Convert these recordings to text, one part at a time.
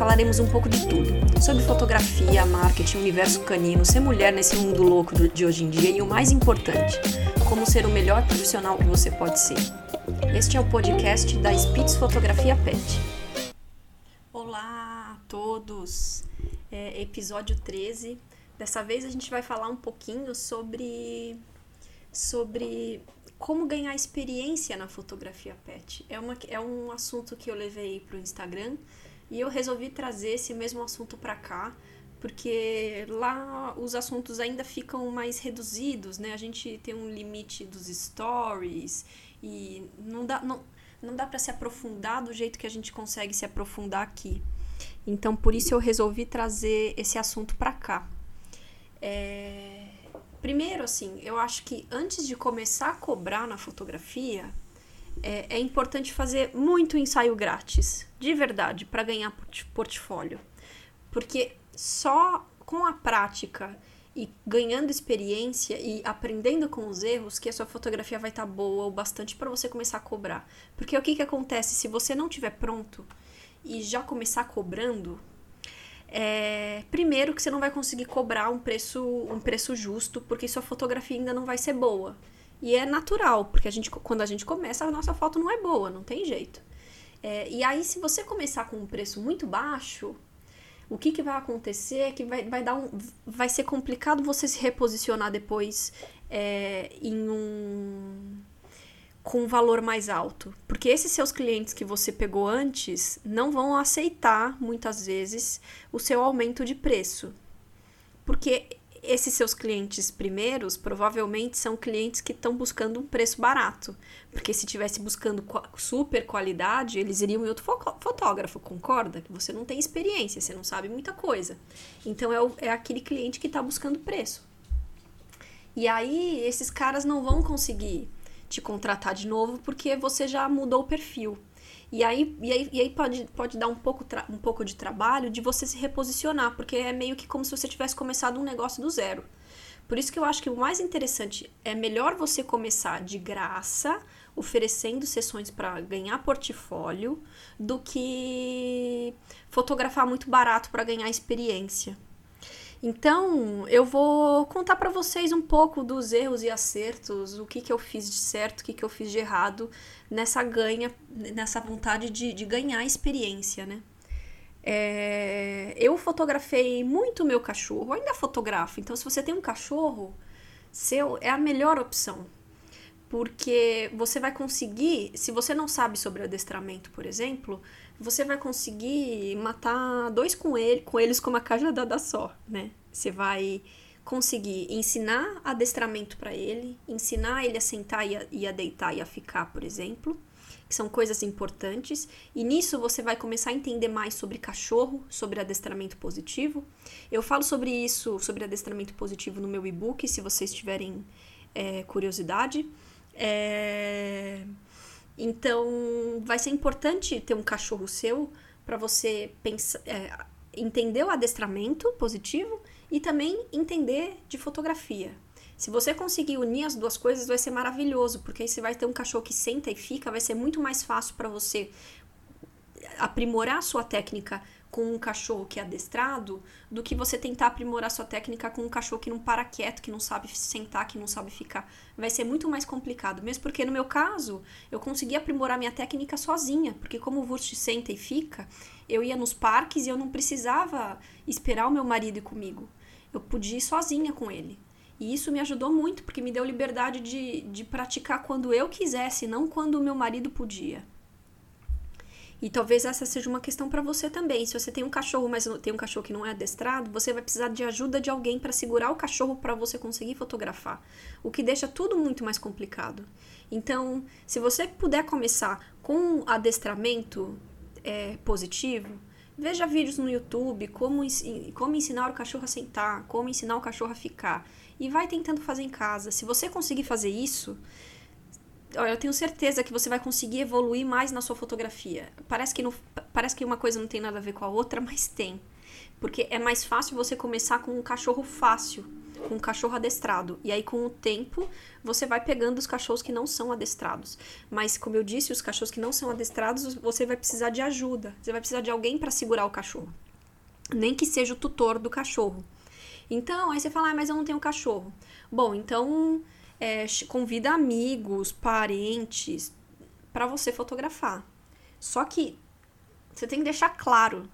Falaremos um pouco de tudo: sobre fotografia, marketing, universo canino, ser mulher nesse mundo louco de hoje em dia e o mais importante, como ser o melhor profissional que você pode ser. Este é o podcast da Spitz Fotografia Pet. Olá a todos! É, episódio 13. Dessa vez a gente vai falar um pouquinho sobre sobre como ganhar experiência na fotografia pet. É, uma, é um assunto que eu levei para o Instagram e eu resolvi trazer esse mesmo assunto para cá, porque lá os assuntos ainda ficam mais reduzidos, né? A gente tem um limite dos stories e não dá, não, não dá para se aprofundar do jeito que a gente consegue se aprofundar aqui. Então, por isso eu resolvi trazer esse assunto para cá. É Primeiro, assim, eu acho que antes de começar a cobrar na fotografia, é, é importante fazer muito ensaio grátis, de verdade, para ganhar portfólio. Porque só com a prática e ganhando experiência e aprendendo com os erros que a sua fotografia vai estar tá boa o bastante para você começar a cobrar. Porque o que, que acontece se você não tiver pronto e já começar cobrando, é, primeiro que você não vai conseguir cobrar um preço, um preço justo, porque sua fotografia ainda não vai ser boa. E é natural, porque a gente, quando a gente começa, a nossa foto não é boa, não tem jeito. É, e aí, se você começar com um preço muito baixo, o que, que vai acontecer é que vai, vai, dar um, vai ser complicado você se reposicionar depois é, em um com um valor mais alto. Porque esses seus clientes que você pegou antes não vão aceitar, muitas vezes, o seu aumento de preço. Porque esses seus clientes primeiros provavelmente são clientes que estão buscando um preço barato. Porque se estivesse buscando super qualidade, eles iriam em outro fotógrafo, concorda? Que você não tem experiência, você não sabe muita coisa. Então é, o, é aquele cliente que está buscando preço. E aí esses caras não vão conseguir te contratar de novo porque você já mudou o perfil. E aí, e aí, e aí pode, pode dar um pouco, um pouco de trabalho de você se reposicionar, porque é meio que como se você tivesse começado um negócio do zero. Por isso que eu acho que o mais interessante é melhor você começar de graça, oferecendo sessões para ganhar portfólio, do que fotografar muito barato para ganhar experiência. Então, eu vou contar para vocês um pouco dos erros e acertos, o que, que eu fiz de certo, o que, que eu fiz de errado nessa ganha, nessa vontade de, de ganhar experiência, né? É, eu fotografei muito meu cachorro, ainda fotografo. Então, se você tem um cachorro, seu é a melhor opção. Porque você vai conseguir, se você não sabe sobre adestramento, por exemplo, você vai conseguir matar dois coelhos, coelhos com uma cajadada só, né? Você vai conseguir ensinar adestramento para ele, ensinar ele a sentar e a, e a deitar e a ficar, por exemplo, que são coisas importantes. E nisso você vai começar a entender mais sobre cachorro, sobre adestramento positivo. Eu falo sobre isso, sobre adestramento positivo no meu e-book, se vocês tiverem é, curiosidade. É... Então, vai ser importante ter um cachorro seu para você pensar, é, entender o adestramento positivo e também entender de fotografia. Se você conseguir unir as duas coisas, vai ser maravilhoso, porque aí você vai ter um cachorro que senta e fica, vai ser muito mais fácil para você aprimorar a sua técnica com um cachorro que é adestrado do que você tentar aprimorar sua técnica com um cachorro que não para quieto, que não sabe sentar, que não sabe ficar. Vai ser muito mais complicado. Mesmo porque no meu caso, eu consegui aprimorar minha técnica sozinha, porque como o Wurst senta e fica, eu ia nos parques e eu não precisava esperar o meu marido ir comigo. Eu podia ir sozinha com ele. E isso me ajudou muito, porque me deu liberdade de, de praticar quando eu quisesse, não quando o meu marido podia. E talvez essa seja uma questão para você também. Se você tem um cachorro, mas tem um cachorro que não é adestrado, você vai precisar de ajuda de alguém para segurar o cachorro para você conseguir fotografar, o que deixa tudo muito mais complicado. Então, se você puder começar com adestramento é, positivo, veja vídeos no YouTube como, como ensinar o cachorro a sentar, como ensinar o cachorro a ficar e vai tentando fazer em casa. Se você conseguir fazer isso, eu tenho certeza que você vai conseguir evoluir mais na sua fotografia. Parece que, não, parece que uma coisa não tem nada a ver com a outra, mas tem. Porque é mais fácil você começar com um cachorro fácil, com um cachorro adestrado. E aí, com o tempo, você vai pegando os cachorros que não são adestrados. Mas, como eu disse, os cachorros que não são adestrados, você vai precisar de ajuda. Você vai precisar de alguém para segurar o cachorro. Nem que seja o tutor do cachorro. Então, aí você fala, ah, mas eu não tenho cachorro. Bom, então é, convida amigos, parentes para você fotografar. Só que você tem que deixar claro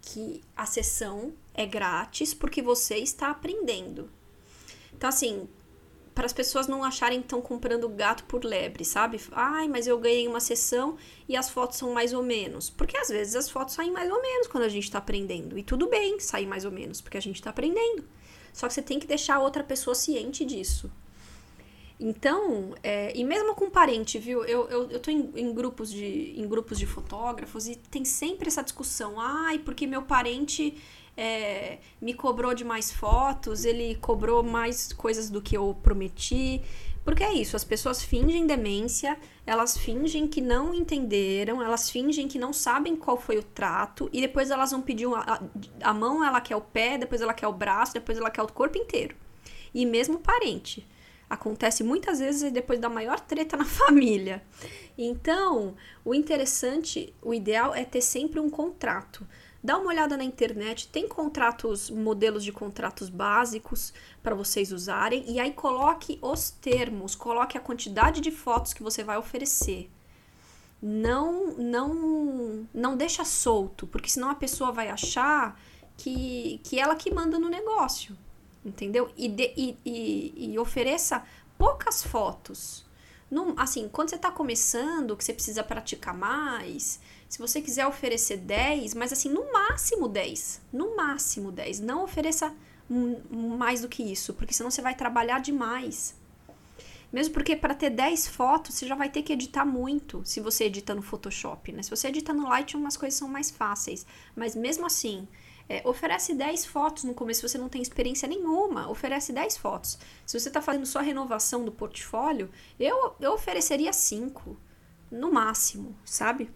que a sessão é grátis porque você está aprendendo. Então, assim, para as pessoas não acharem que estão comprando gato por lebre, sabe? Ai, mas eu ganhei uma sessão e as fotos são mais ou menos. Porque às vezes as fotos saem mais ou menos quando a gente está aprendendo. E tudo bem sair mais ou menos, porque a gente está aprendendo. Só que você tem que deixar a outra pessoa ciente disso. Então, é, e mesmo com parente, viu? Eu, eu, eu tô em, em, grupos de, em grupos de fotógrafos e tem sempre essa discussão. Ai, porque meu parente é, me cobrou de mais fotos, ele cobrou mais coisas do que eu prometi. Porque é isso, as pessoas fingem demência, elas fingem que não entenderam, elas fingem que não sabem qual foi o trato, e depois elas vão pedir uma, a, a mão, ela quer o pé, depois ela quer o braço, depois ela quer o corpo inteiro. E mesmo parente. Acontece muitas vezes depois da maior treta na família. Então, o interessante, o ideal é ter sempre um contrato. Dá uma olhada na internet, tem contratos, modelos de contratos básicos para vocês usarem e aí coloque os termos, coloque a quantidade de fotos que você vai oferecer. Não, não, não deixa solto, porque senão a pessoa vai achar que, que ela que manda no negócio entendeu? E, de, e, e, e, ofereça poucas fotos. Num, assim, quando você está começando, que você precisa praticar mais, se você quiser oferecer 10, mas assim, no máximo 10. No máximo 10. Não ofereça mais do que isso, porque senão você vai trabalhar demais. Mesmo porque para ter 10 fotos, você já vai ter que editar muito se você edita no Photoshop, né? Se você edita no Lightroom, as coisas são mais fáceis. Mas mesmo assim, é, oferece 10 fotos no começo, se você não tem experiência nenhuma, oferece 10 fotos. Se você está fazendo só renovação do portfólio, eu, eu ofereceria 5, no máximo, sabe?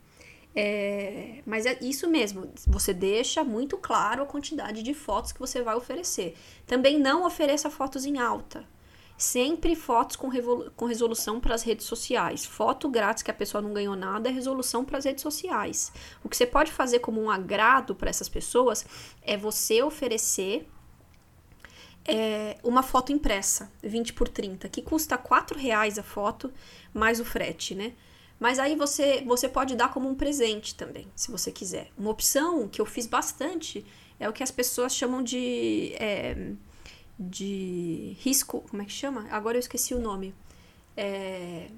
É, mas é isso mesmo, você deixa muito claro a quantidade de fotos que você vai oferecer. Também não ofereça fotos em alta. Sempre fotos com, com resolução para as redes sociais. Foto grátis que a pessoa não ganhou nada é resolução para as redes sociais. O que você pode fazer como um agrado para essas pessoas é você oferecer é, uma foto impressa, 20 por 30, que custa 4 reais a foto, mais o frete, né? Mas aí você, você pode dar como um presente também, se você quiser. Uma opção que eu fiz bastante é o que as pessoas chamam de. É, de risco, como é que chama? Agora eu esqueci o nome. É,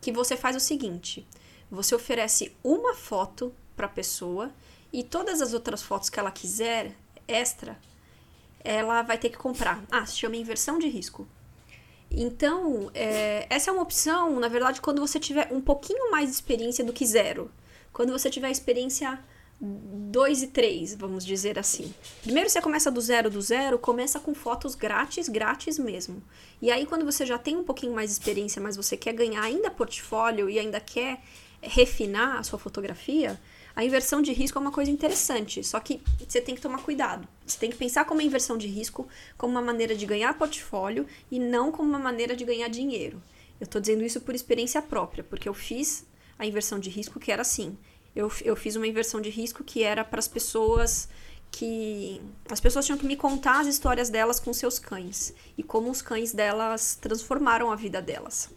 que você faz o seguinte: você oferece uma foto para a pessoa e todas as outras fotos que ela quiser extra, ela vai ter que comprar. Ah, se chama inversão de risco. Então, é, essa é uma opção, na verdade, quando você tiver um pouquinho mais de experiência do que zero. Quando você tiver experiência 2 e 3, vamos dizer assim. Primeiro você começa do zero do zero, começa com fotos grátis, grátis mesmo. E aí quando você já tem um pouquinho mais de experiência, mas você quer ganhar ainda portfólio e ainda quer refinar a sua fotografia, a inversão de risco é uma coisa interessante, só que você tem que tomar cuidado. Você tem que pensar como a inversão de risco como uma maneira de ganhar portfólio e não como uma maneira de ganhar dinheiro. Eu estou dizendo isso por experiência própria, porque eu fiz a inversão de risco que era assim eu, eu fiz uma inversão de risco que era para as pessoas que as pessoas tinham que me contar as histórias delas com seus cães e como os cães delas transformaram a vida delas.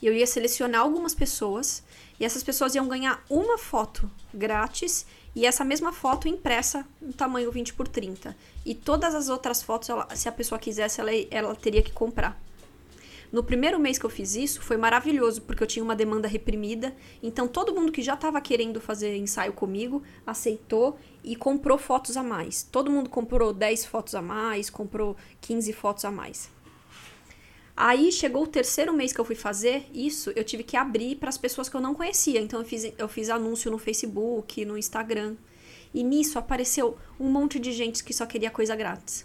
E eu ia selecionar algumas pessoas e essas pessoas iam ganhar uma foto grátis e essa mesma foto impressa no tamanho 20 por 30. E todas as outras fotos, ela, se a pessoa quisesse, ela, ela teria que comprar. No primeiro mês que eu fiz isso, foi maravilhoso, porque eu tinha uma demanda reprimida. Então, todo mundo que já estava querendo fazer ensaio comigo aceitou e comprou fotos a mais. Todo mundo comprou 10 fotos a mais, comprou 15 fotos a mais. Aí chegou o terceiro mês que eu fui fazer isso, eu tive que abrir para as pessoas que eu não conhecia. Então eu fiz, eu fiz anúncio no Facebook, no Instagram. E nisso apareceu um monte de gente que só queria coisa grátis.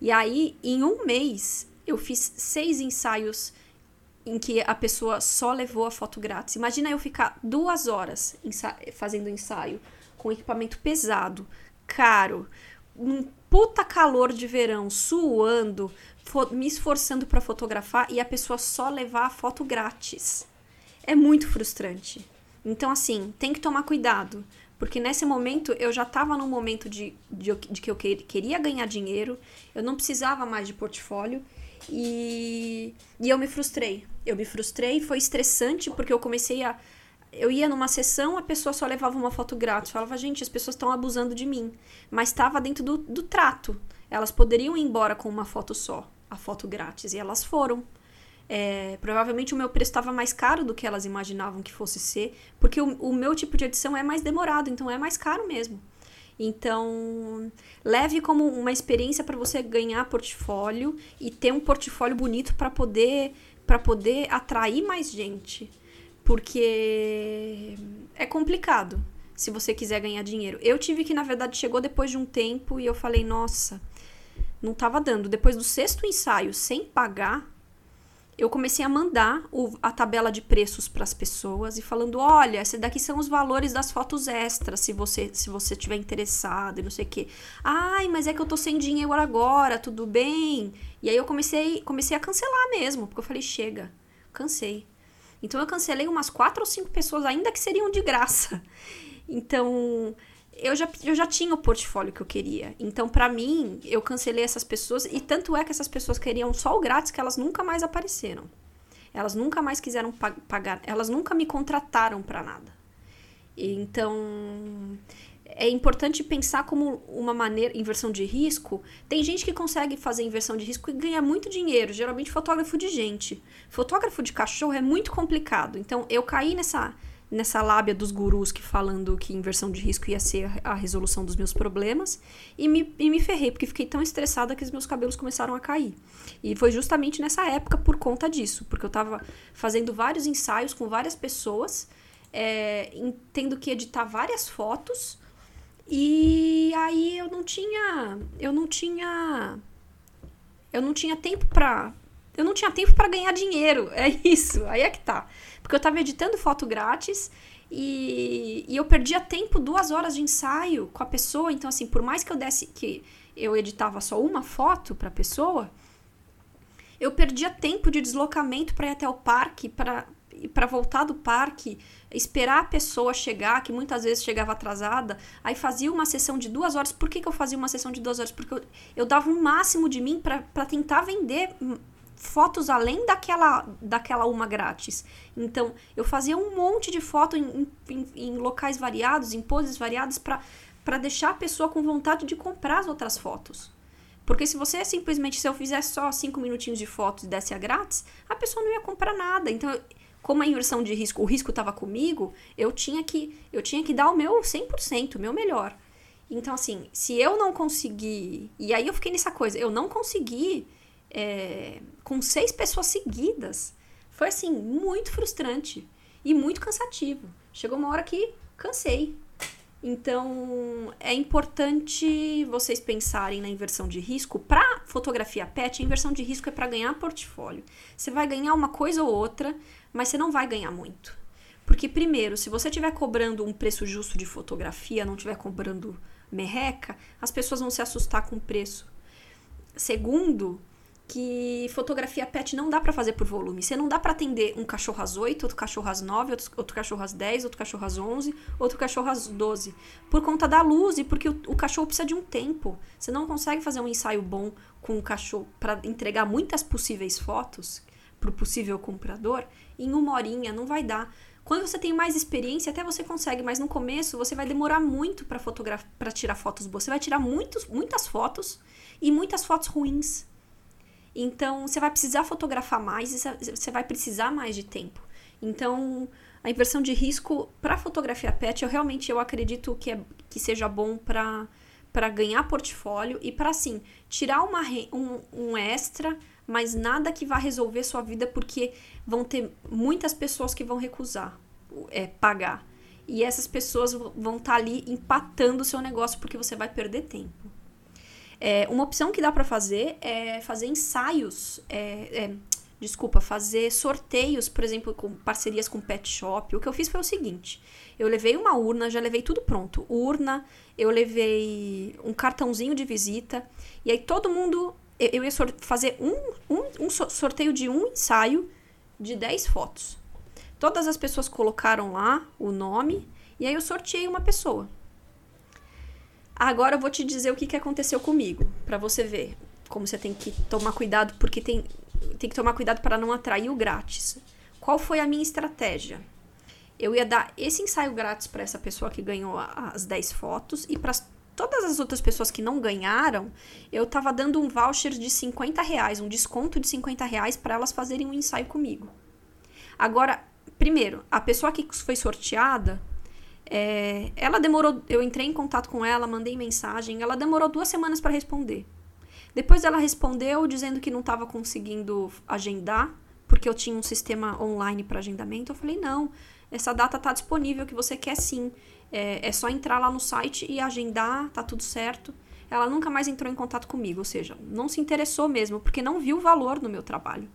E aí, em um mês, eu fiz seis ensaios em que a pessoa só levou a foto grátis. Imagina eu ficar duas horas ensa fazendo ensaio com equipamento pesado, caro, um puta calor de verão, suando, me esforçando para fotografar e a pessoa só levar a foto grátis. É muito frustrante. Então, assim, tem que tomar cuidado. Porque nesse momento eu já estava num momento de, de, de, que eu queria ganhar dinheiro, eu não precisava mais de portfólio e, e eu me frustrei. Eu me frustrei, foi estressante porque eu comecei a. Eu ia numa sessão, a pessoa só levava uma foto grátis. Eu falava, gente, as pessoas estão abusando de mim. Mas estava dentro do, do trato. Elas poderiam ir embora com uma foto só, a foto grátis, e elas foram. É, provavelmente o meu preço estava mais caro do que elas imaginavam que fosse ser, porque o, o meu tipo de edição é mais demorado, então é mais caro mesmo. Então, leve como uma experiência para você ganhar portfólio e ter um portfólio bonito para poder para poder atrair mais gente. Porque é complicado se você quiser ganhar dinheiro. Eu tive que, na verdade, chegou depois de um tempo e eu falei, nossa, não estava dando. Depois do sexto ensaio, sem pagar, eu comecei a mandar o, a tabela de preços para as pessoas e falando: olha, esses daqui são os valores das fotos extras, se você se você tiver interessado e não sei o quê. Ai, mas é que eu tô sem dinheiro agora, tudo bem? E aí eu comecei, comecei a cancelar mesmo, porque eu falei: chega, cansei. Então eu cancelei umas quatro ou cinco pessoas, ainda que seriam de graça. Então eu já, eu já tinha o portfólio que eu queria. Então, para mim, eu cancelei essas pessoas. E tanto é que essas pessoas queriam só o grátis que elas nunca mais apareceram. Elas nunca mais quiseram pagar. Elas nunca me contrataram para nada. Então, é importante pensar como uma maneira, inversão de risco. Tem gente que consegue fazer inversão de risco e ganha muito dinheiro, geralmente fotógrafo de gente. Fotógrafo de cachorro é muito complicado. Então, eu caí nessa nessa lábia dos gurus que falando que inversão de risco ia ser a resolução dos meus problemas e me, e me ferrei, porque fiquei tão estressada que os meus cabelos começaram a cair. E foi justamente nessa época por conta disso, porque eu estava fazendo vários ensaios com várias pessoas, é, tendo que editar várias fotos e aí eu não tinha, eu não tinha, eu não tinha tempo para eu não tinha tempo para ganhar dinheiro. É isso, aí é que tá. Porque eu tava editando foto grátis e, e eu perdia tempo, duas horas de ensaio com a pessoa. Então, assim, por mais que eu desse que eu editava só uma foto para a pessoa, eu perdia tempo de deslocamento para ir até o parque, para para voltar do parque, esperar a pessoa chegar, que muitas vezes chegava atrasada, aí fazia uma sessão de duas horas. Por que, que eu fazia uma sessão de duas horas? Porque eu, eu dava o um máximo de mim para tentar vender fotos além daquela, daquela uma grátis. Então, eu fazia um monte de foto em, em, em locais variados, em poses variadas, para deixar a pessoa com vontade de comprar as outras fotos. Porque se você simplesmente, se eu fizesse só cinco minutinhos de fotos e desse a grátis, a pessoa não ia comprar nada. Então, como a inversão de risco, o risco estava comigo, eu tinha que eu tinha que dar o meu 100%, o meu melhor. Então, assim, se eu não conseguir. E aí eu fiquei nessa coisa, eu não consegui é, com seis pessoas seguidas. Foi assim, muito frustrante e muito cansativo. Chegou uma hora que cansei. Então, é importante vocês pensarem na inversão de risco. Para fotografia pet, a inversão de risco é para ganhar portfólio. Você vai ganhar uma coisa ou outra, mas você não vai ganhar muito. Porque, primeiro, se você estiver cobrando um preço justo de fotografia, não estiver cobrando merreca, as pessoas vão se assustar com o preço. Segundo, que fotografia pet não dá para fazer por volume. Você não dá para atender um cachorro às 8, outro cachorro às 9, outro, outro cachorro às 10, outro cachorro às 11, outro cachorro às 12. Por conta da luz e porque o, o cachorro precisa de um tempo. Você não consegue fazer um ensaio bom com o cachorro para entregar muitas possíveis fotos para o possível comprador em uma horinha. Não vai dar. Quando você tem mais experiência, até você consegue, mas no começo você vai demorar muito para tirar fotos boas. Você vai tirar muitos, muitas fotos e muitas fotos ruins Então, você vai precisar fotografar mais e você vai precisar mais de tempo. Então, a inversão de risco para fotografia pet, eu realmente eu acredito que, é, que seja bom para para ganhar portfólio e para assim tirar uma, um, um extra, mas nada que vá resolver sua vida porque vão ter muitas pessoas que vão recusar é, pagar e essas pessoas vão estar tá ali empatando o seu negócio porque você vai perder tempo. É, uma opção que dá para fazer é fazer ensaios, é, é, desculpa, fazer sorteios, por exemplo, com parcerias com pet shop. O que eu fiz foi o seguinte: eu levei uma urna, já levei tudo pronto. Urna, eu levei um cartãozinho de visita, e aí todo mundo. Eu ia fazer um, um, um sorteio de um ensaio de 10 fotos. Todas as pessoas colocaram lá o nome, e aí eu sorteei uma pessoa. Agora eu vou te dizer o que, que aconteceu comigo, para você ver como você tem que tomar cuidado, porque tem, tem que tomar cuidado para não atrair o grátis. Qual foi a minha estratégia? Eu ia dar esse ensaio grátis para essa pessoa que ganhou as 10 fotos e para todas as outras pessoas que não ganharam, eu tava dando um voucher de 50 reais, um desconto de 50 reais para elas fazerem um ensaio comigo. Agora, primeiro, a pessoa que foi sorteada, é, ela demorou. Eu entrei em contato com ela, mandei mensagem. Ela demorou duas semanas para responder. Depois ela respondeu dizendo que não estava conseguindo agendar, porque eu tinha um sistema online para agendamento. Eu falei: não, essa data está disponível que você quer sim. É, é só entrar lá no site e agendar, tá tudo certo. Ela nunca mais entrou em contato comigo, ou seja, não se interessou mesmo, porque não viu valor no meu trabalho.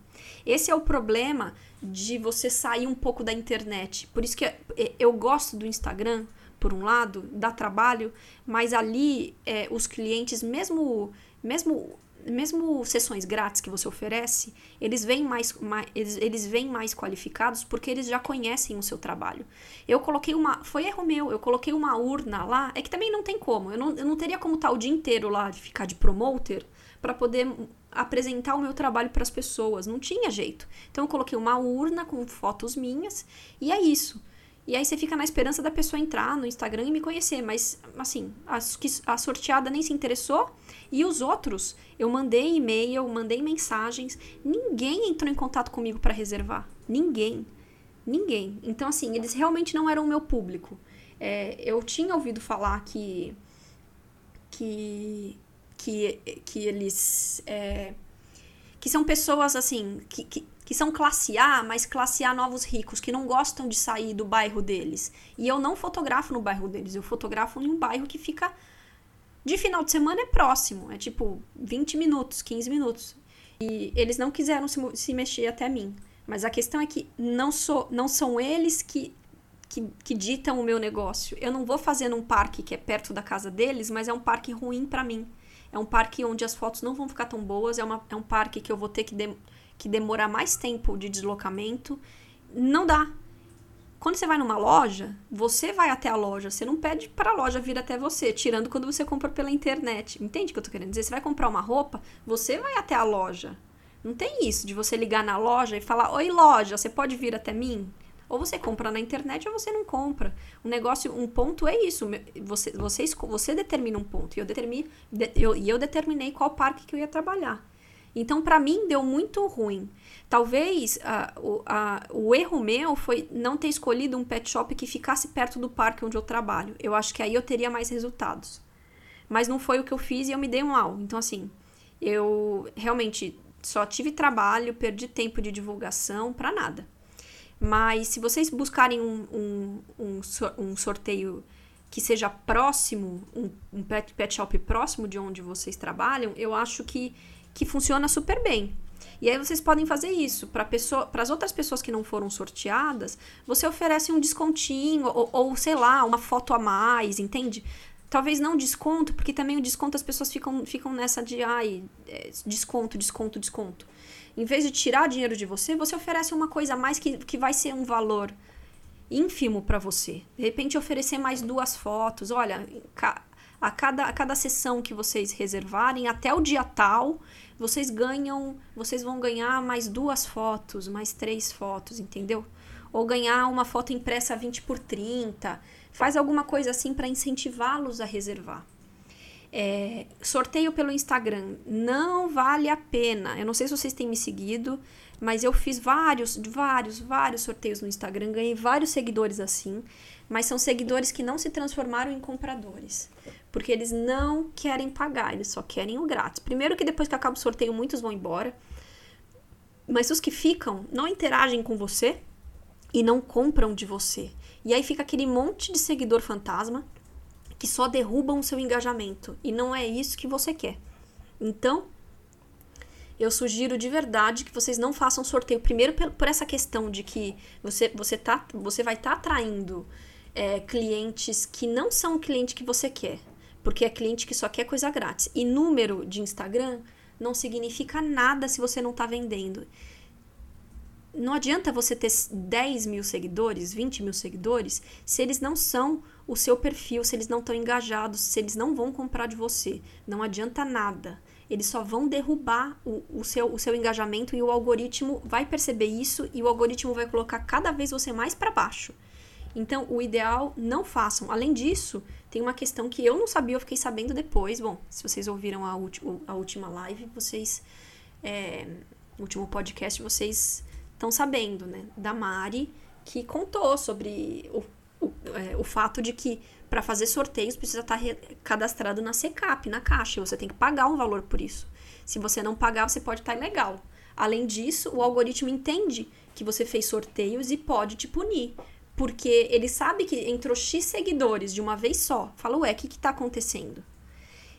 Esse é o problema de você sair um pouco da internet. Por isso que eu gosto do Instagram, por um lado, dá trabalho, mas ali é, os clientes, mesmo, mesmo, mesmo sessões grátis que você oferece, eles vêm mais, mais eles, eles vêm mais qualificados porque eles já conhecem o seu trabalho. Eu coloquei uma. Foi erro meu, eu coloquei uma urna lá, é que também não tem como. Eu não, eu não teria como estar o dia inteiro lá de ficar de promoter para poder apresentar o meu trabalho para as pessoas. Não tinha jeito. Então eu coloquei uma urna com fotos minhas e é isso. E aí você fica na esperança da pessoa entrar no Instagram e me conhecer. Mas, assim, a, a sorteada nem se interessou. E os outros, eu mandei e-mail, mandei mensagens. Ninguém entrou em contato comigo para reservar. Ninguém. Ninguém. Então, assim, eles realmente não eram o meu público. É, eu tinha ouvido falar que. que que, que eles. É, que são pessoas assim, que, que, que, são classe A, mas classe A novos ricos, que não gostam de sair do bairro deles. E eu não fotografo no bairro deles, eu fotografo em um bairro que fica. De final de semana é próximo, é tipo 20 minutos, 15 minutos. E eles não quiseram se, se mexer até mim. Mas a questão é que não, sou, não são eles que, que, que, ditam o meu negócio. Eu não vou fazer num parque que é perto da casa deles, mas é um parque ruim para mim. É um parque onde as fotos não vão ficar tão boas, é, uma, é um parque que eu vou ter que, de, que demorar mais tempo de deslocamento. Não dá. Quando você vai numa loja, você vai até a loja, você não pede para a loja vir até você, tirando quando você compra pela internet. Entende o que eu tô querendo dizer? Você vai comprar uma roupa, você vai até a loja. Não tem isso de você ligar na loja e falar: Oi, loja, você pode vir até mim? Ou você compra na internet ou você não compra. O negócio, um ponto é isso. Você, você, você determina um ponto. E eu, determine, eu, e eu determinei qual parque que eu ia trabalhar. Então, para mim, deu muito ruim. Talvez o, a, o erro meu foi não ter escolhido um pet shop que ficasse perto do parque onde eu trabalho. Eu acho que aí eu teria mais resultados. Mas não foi o que eu fiz e eu me dei um mal. Então, assim, eu realmente só tive trabalho, perdi tempo de divulgação para nada. Mas se vocês buscarem um, um, um, sorteio que seja próximo, um, um pet, pet shop próximo de onde vocês trabalham, eu acho que, que funciona super bem. E aí vocês podem fazer isso. Para as outras pessoas que não foram sorteadas, você oferece um descontinho, ou, ou, sei lá, uma foto a mais, entende? Talvez não desconto, porque também o desconto as pessoas ficam, ficam nessa de ai, é, desconto, desconto, desconto. Em vez de tirar dinheiro de você, você oferece uma coisa a mais que, que vai ser um valor ínfimo para você. De repente, oferecer mais duas fotos. Olha, a cada, a cada sessão que vocês reservarem, até o dia tal, vocês ganham, vocês vão ganhar mais duas fotos, mais três fotos, entendeu? Ou ganhar uma foto impressa 20 por 30. Faz alguma coisa assim para incentivá-los a reservar. É, sorteio pelo Instagram não vale a pena. Eu não sei se vocês têm me seguido, mas eu fiz vários, vários, vários sorteios no Instagram, ganhei vários seguidores assim, mas são seguidores que não se transformaram em compradores, porque eles não querem pagar, eles só querem o grátis. Primeiro que depois que acaba o sorteio, muitos vão embora. Mas os que ficam não interagem com você e não compram de você. E aí fica aquele monte de seguidor fantasma que só derrubam o seu engajamento. E não é isso que você quer. Então, eu sugiro de verdade que vocês não façam sorteio. Primeiro, por essa questão de que você, você, tá, você vai estar tá atraindo é, clientes que não são o cliente que você quer. Porque é cliente que só quer coisa grátis. E número de Instagram não significa nada se você não está vendendo. Não adianta você ter 10 mil seguidores, 20 mil seguidores, se eles não são o seu perfil, se eles não estão engajados, se eles não vão comprar de você. Não adianta nada. Eles só vão derrubar o, o, seu, o seu engajamento e o algoritmo vai perceber isso e o algoritmo vai colocar cada vez você mais para baixo. Então, o ideal, não façam. Além disso, tem uma questão que eu não sabia, eu fiquei sabendo depois. Bom, se vocês ouviram a, a última live, vocês. É, último podcast, vocês estão sabendo, né? Da Mari, que contou sobre o é, o fato de que para fazer sorteios precisa estar tá cadastrado na SECAP, na caixa, e você tem que pagar um valor por isso. Se você não pagar, você pode estar tá ilegal. Além disso, o algoritmo entende que você fez sorteios e pode te punir. Porque ele sabe que entrou X seguidores de uma vez só. Fala, ué, o que está acontecendo?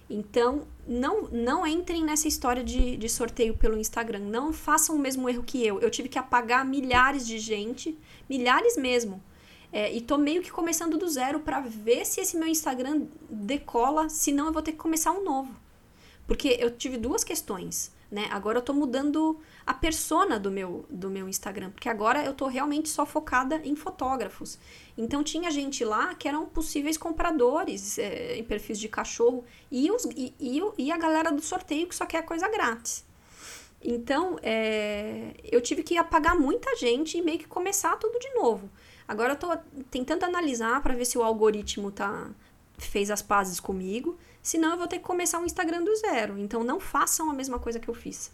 Então, não, não entrem nessa história de, de sorteio pelo Instagram. Não façam o mesmo erro que eu. Eu tive que apagar milhares de gente, milhares mesmo, é, e tô meio que começando do zero para ver se esse meu Instagram decola, senão eu vou ter que começar um novo. Porque eu tive duas questões, né? Agora eu tô mudando a persona do meu, do meu Instagram, porque agora eu tô realmente só focada em fotógrafos. Então tinha gente lá que eram possíveis compradores é, em perfis de cachorro e, os, e, e, e a galera do sorteio que só quer coisa grátis. Então, é, eu tive que apagar muita gente e meio que começar tudo de novo. Agora eu tô tentando analisar para ver se o algoritmo tá fez as pazes comigo, senão eu vou ter que começar um Instagram do zero. Então não façam a mesma coisa que eu fiz.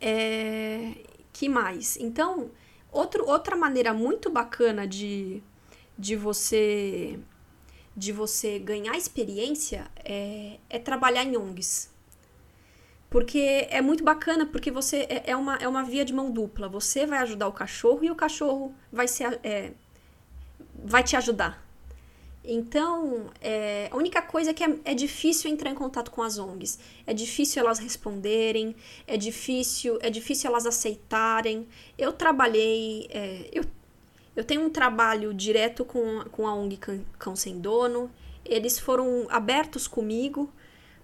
É, que mais? Então, outro, outra maneira muito bacana de, de você de você ganhar experiência é, é trabalhar em ONGs. Porque é muito bacana, porque você é, é, uma, é uma via de mão dupla. Você vai ajudar o cachorro e o cachorro vai, ser, é, vai te ajudar. Então, é, a única coisa é que é, é, difícil entrar em contato com as ONGs. É difícil elas responderem, é difícil, é difícil elas aceitarem. Eu trabalhei, é, eu, eu tenho um trabalho direto com, com a ONG Cão, Cão Sem Dono. Eles foram abertos comigo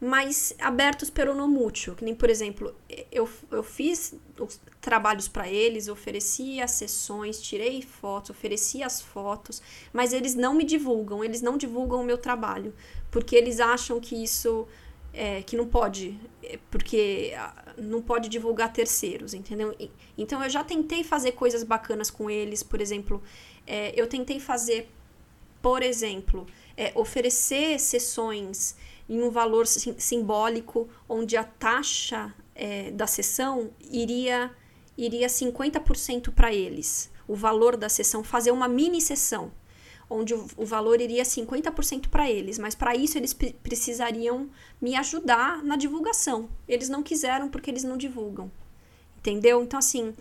mas abertos pelo no mútuo. Que nem, por exemplo, eu, eu fiz os trabalhos para eles, ofereci as sessões, tirei fotos, ofereci as fotos, mas eles não me divulgam, eles não divulgam o meu trabalho, porque eles acham que isso. É, que não pode, é, porque ah, não pode divulgar terceiros, entendeu? Então eu já tentei fazer coisas bacanas com eles, por exemplo, é, eu tentei fazer, por exemplo, é, oferecer sessões em um valor simbólico, onde a taxa é, da sessão iria, iria 50% para eles. O valor da sessão, fazer uma mini sessão, onde o, o valor iria 50% para eles, mas para isso eles precisariam me ajudar na divulgação. Eles não quiseram porque eles não divulgam. Entendeu? Então, assim,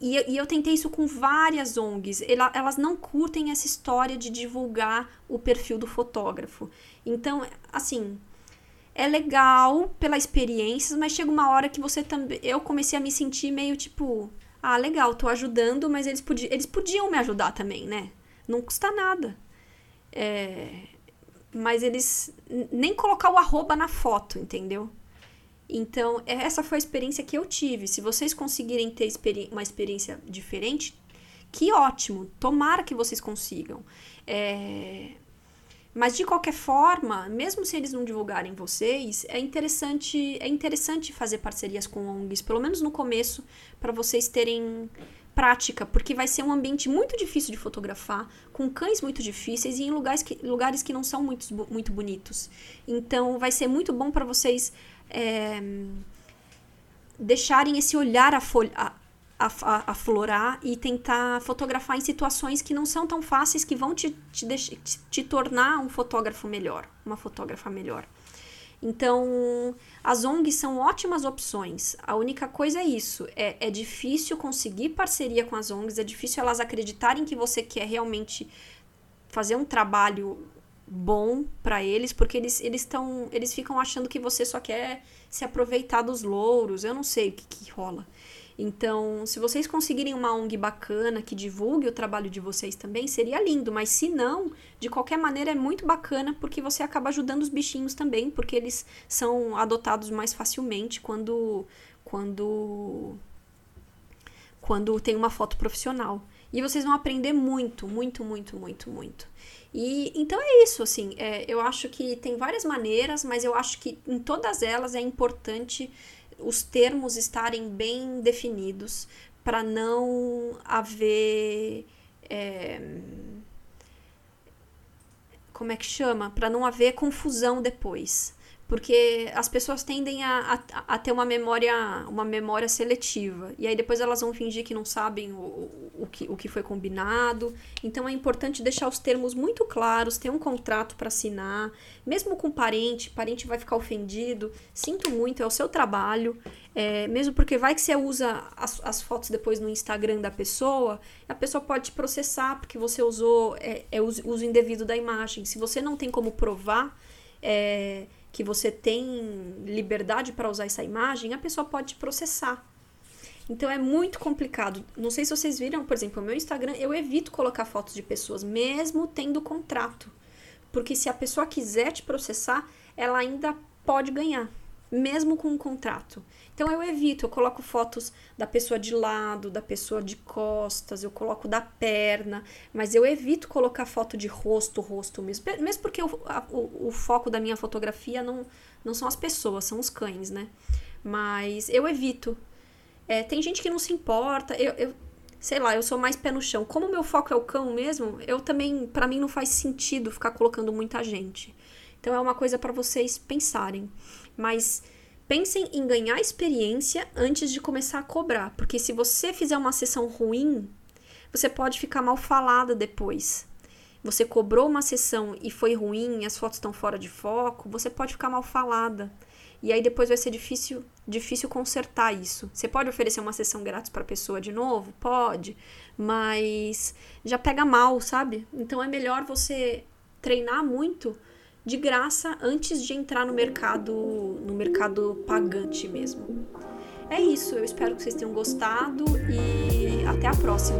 e, e, eu tentei isso com várias ONGs. Elas não curtem essa história de divulgar o perfil do fotógrafo. Então, assim, é legal pela experiência, mas chega uma hora que você também. Eu comecei a me sentir meio tipo, ah, legal, tô ajudando, mas eles, podi eles podiam me ajudar também, né? Não custa nada. É... Mas eles nem colocar o arroba na foto, entendeu? Então, essa foi a experiência que eu tive. Se vocês conseguirem ter uma experiência diferente, que ótimo! Tomara que vocês consigam. É... Mas de qualquer forma, mesmo se eles não divulgarem vocês, é interessante, é interessante fazer parcerias com ONGs, pelo menos no começo, para vocês terem prática, porque vai ser um ambiente muito difícil de fotografar, com cães muito difíceis e em lugares que, lugares que não são muito, muito bonitos. Então, vai ser muito bom para vocês é, deixarem esse olhar a, a, a, aflorar e tentar fotografar em situações que não são tão fáceis, que vão te, te, te, te tornar um fotógrafo melhor, uma fotógrafa melhor. Então, as ONGs são ótimas opções. A única coisa é isso: é, é difícil conseguir parceria com as ONGs, é difícil elas acreditarem que você quer realmente fazer um trabalho bom para eles, porque eles eles estão eles ficam achando que você só quer se aproveitar dos louros. Eu não sei o que, que rola. Então, se vocês conseguirem uma ONG bacana que divulgue o trabalho de vocês também, seria lindo. Mas se não, de qualquer maneira é muito bacana porque você acaba ajudando os bichinhos também, porque eles são adotados mais facilmente quando quando quando tem uma foto profissional. E vocês vão aprender muito, muito, muito, muito, muito. E então é isso, assim. É, eu acho que tem várias maneiras, mas eu acho que em todas elas é importante os termos estarem bem definidos para não haver. É, como é que chama? Para não haver confusão depois porque as pessoas tendem a, a, a, ter uma memória uma memória seletiva. E aí depois elas vão fingir que não sabem o, o, que, o que foi combinado. Então é importante deixar os termos muito claros ter um contrato para assinar. Mesmo com parente parente vai ficar ofendido. Sinto muito é o seu trabalho. É, mesmo porque vai que você usa as, as fotos depois no Instagram da pessoa a pessoa pode te processar porque você usou é, é uso, uso indevido da imagem. Se você não tem como provar é, que você tem liberdade para usar essa imagem, a pessoa pode te processar. Então é muito complicado. Não sei se vocês viram, por exemplo, o meu Instagram, eu evito colocar fotos de pessoas, mesmo tendo contrato. Porque se a pessoa quiser te processar, ela ainda pode ganhar mesmo com um contrato. Então eu evito, eu coloco fotos da pessoa de lado, da pessoa de costas, eu coloco da perna, mas eu evito colocar foto de rosto, rosto mesmo, mesmo porque o, a, o, o, foco da minha fotografia não, não são as pessoas, são os cães, né? Mas eu evito. É, tem gente que não se importa, eu, eu sei lá, eu sou mais pé no chão. Como o meu foco é o cão mesmo, eu também, para mim não faz sentido ficar colocando muita gente. Então é uma coisa para vocês pensarem mas pensem em ganhar experiência antes de começar a cobrar, porque se você fizer uma sessão ruim, você pode ficar mal falada depois. Você cobrou uma sessão e foi ruim, as fotos estão fora de foco, você pode ficar mal falada. E aí depois vai ser difícil, difícil consertar isso. Você pode oferecer uma sessão grátis para a pessoa de novo? Pode, mas já pega mal, sabe? Então é melhor você treinar muito de graça antes de entrar no mercado, no mercado pagante mesmo. É isso, eu espero que vocês tenham gostado e até a próxima.